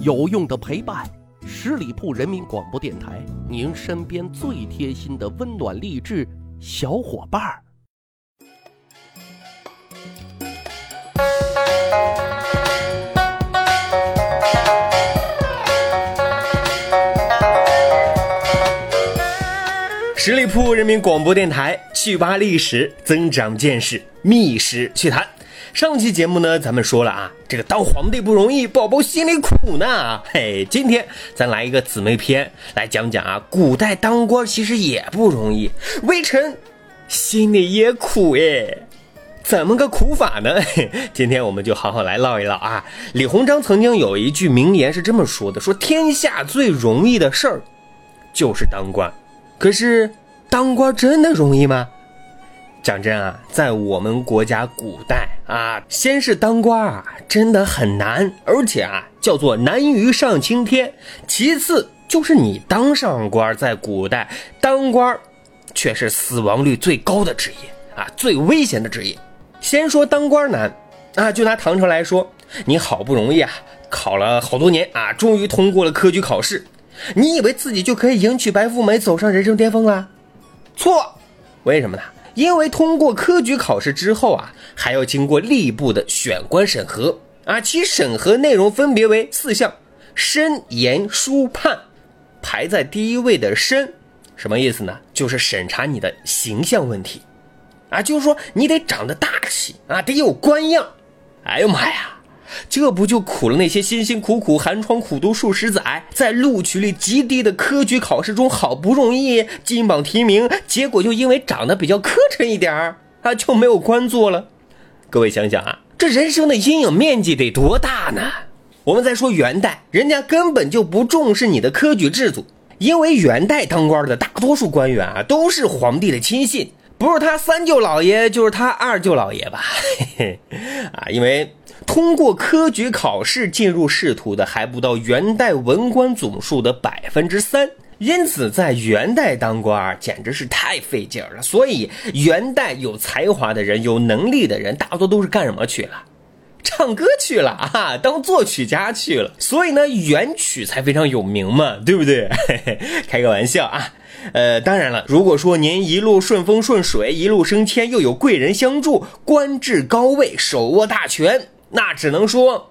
有用的陪伴，十里铺人民广播电台，您身边最贴心的温暖励志小伙伴儿。十里铺人民广播电台，趣扒历史，增长见识，密室趣谈。上期节目呢，咱们说了啊，这个当皇帝不容易，宝宝心里苦呢。嘿，今天咱来一个姊妹篇，来讲讲啊，古代当官其实也不容易，微臣心里也苦哎。怎么个苦法呢？今天我们就好好来唠一唠啊。李鸿章曾经有一句名言是这么说的：说天下最容易的事儿就是当官。可是，当官真的容易吗？讲真啊，在我们国家古代啊，先是当官啊，真的很难，而且啊，叫做难于上青天。其次就是你当上官，在古代当官，却是死亡率最高的职业啊，最危险的职业。先说当官难啊，就拿唐朝来说，你好不容易啊，考了好多年啊，终于通过了科举考试。你以为自己就可以迎娶白富美，走上人生巅峰了？错，为什么呢？因为通过科举考试之后啊，还要经过吏部的选官审核啊，其审核内容分别为四项：身、言、书、判。排在第一位的身，什么意思呢？就是审查你的形象问题啊，就是说你得长得大气啊，得有官样。哎呦妈呀！这不就苦了那些辛辛苦苦寒窗苦读数十载，在录取率极低的科举考试中好不容易金榜题名，结果就因为长得比较磕碜一点儿啊，就没有官做了。各位想想啊，这人生的阴影面积得多大呢？我们再说元代，人家根本就不重视你的科举制度，因为元代当官的大多数官员啊都是皇帝的亲信，不是他三舅老爷就是他二舅老爷吧？嘿嘿，啊，因为。通过科举考试进入仕途的还不到元代文官总数的百分之三，因此在元代当官简直是太费劲了。所以元代有才华的人、有能力的人，大多都是干什么去了？唱歌去了啊，当作曲家去了。所以呢，元曲才非常有名嘛，对不对？嘿 嘿开个玩笑啊。呃，当然了，如果说您一路顺风顺水，一路升迁，又有贵人相助，官至高位，手握大权。那只能说，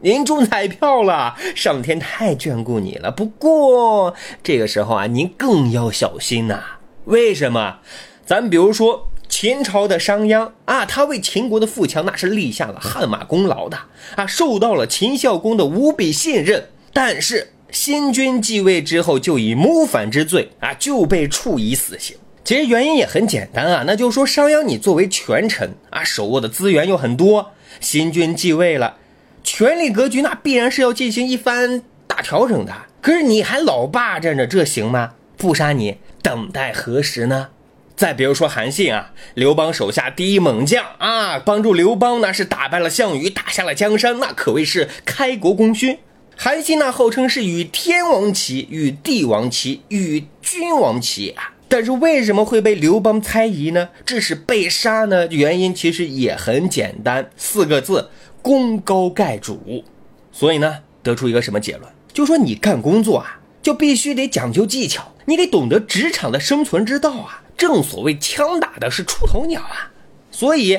您中彩票了，上天太眷顾你了。不过这个时候啊，您更要小心呐。为什么？咱比如说秦朝的商鞅啊，他为秦国的富强那是立下了汗马功劳的啊，受到了秦孝公的无比信任。但是新君继位之后，就以谋反之罪啊，就被处以死刑。其实原因也很简单啊，那就是说商鞅你作为权臣啊，手握的资源又很多。新君继位了，权力格局那必然是要进行一番大调整的。可是你还老霸占着，这行吗？不杀你，等待何时呢？再比如说韩信啊，刘邦手下第一猛将啊，帮助刘邦那是打败了项羽，打下了江山，那可谓是开国功勋。韩信那号称是与天王齐，与帝王齐，与君王齐啊。但是为什么会被刘邦猜疑呢？致使被杀呢？原因其实也很简单，四个字：功高盖主。所以呢，得出一个什么结论？就说你干工作啊，就必须得讲究技巧，你得懂得职场的生存之道啊。正所谓枪打的是出头鸟啊。所以，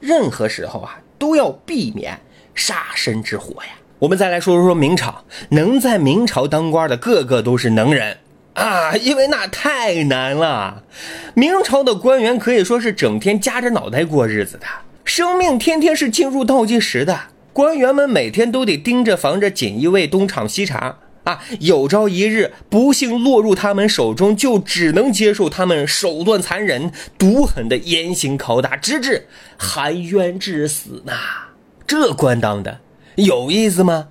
任何时候啊，都要避免杀身之祸呀。我们再来说说明朝，能在明朝当官的，个个都是能人。啊，因为那太难了。明朝的官员可以说是整天夹着脑袋过日子的，生命天天是进入倒计时的。官员们每天都得盯着防着锦衣卫东厂西查啊，有朝一日不幸落入他们手中，就只能接受他们手段残忍、毒狠的严刑拷打，直至含冤致死呐。这官当的有意思吗？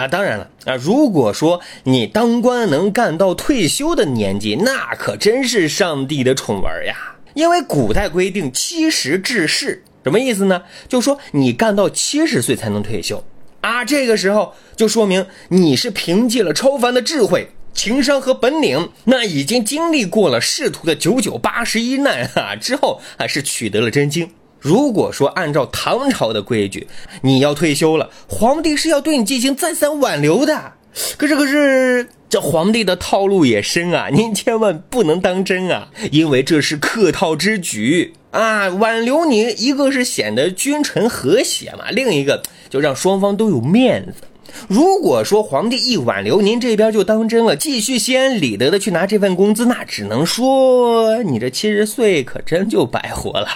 啊，当然了啊！如果说你当官能干到退休的年纪，那可真是上帝的宠儿呀。因为古代规定七十致仕，什么意思呢？就说你干到七十岁才能退休啊。这个时候就说明你是凭借了超凡的智慧、情商和本领，那已经经历过了仕途的九九八十一难啊之后，啊是取得了真经。如果说按照唐朝的规矩，你要退休了，皇帝是要对你进行再三挽留的。可是，可是这皇帝的套路也深啊，您千万不能当真啊，因为这是客套之举啊。挽留你，一个是显得君臣和谐嘛，另一个就让双方都有面子。如果说皇帝一挽留，您这边就当真了，继续心安理得的去拿这份工资，那只能说你这七十岁可真就白活了。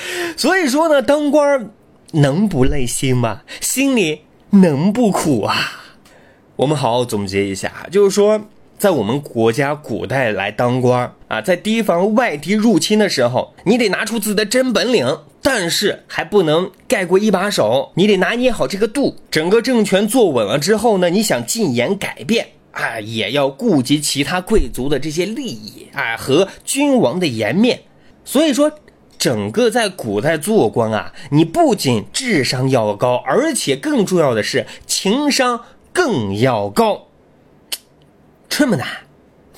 所以说呢，当官能不累心吗？心里能不苦啊？我们好好总结一下，就是说，在我们国家古代来当官啊，在提防外敌入侵的时候，你得拿出自己的真本领，但是还不能盖过一把手，你得拿捏好这个度。整个政权坐稳了之后呢，你想进言改变啊，也要顾及其他贵族的这些利益啊和君王的颜面。所以说，整个在古代做官啊，你不仅智商要高，而且更重要的是情商。更要高，这么难，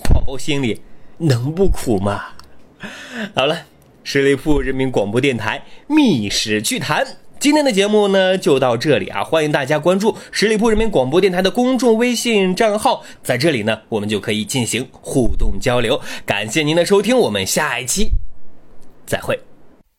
宝宝心里能不苦吗？好了，十里铺人民广播电台《密室趣谈》今天的节目呢就到这里啊！欢迎大家关注十里铺人民广播电台的公众微信账号，在这里呢我们就可以进行互动交流。感谢您的收听，我们下一期再会。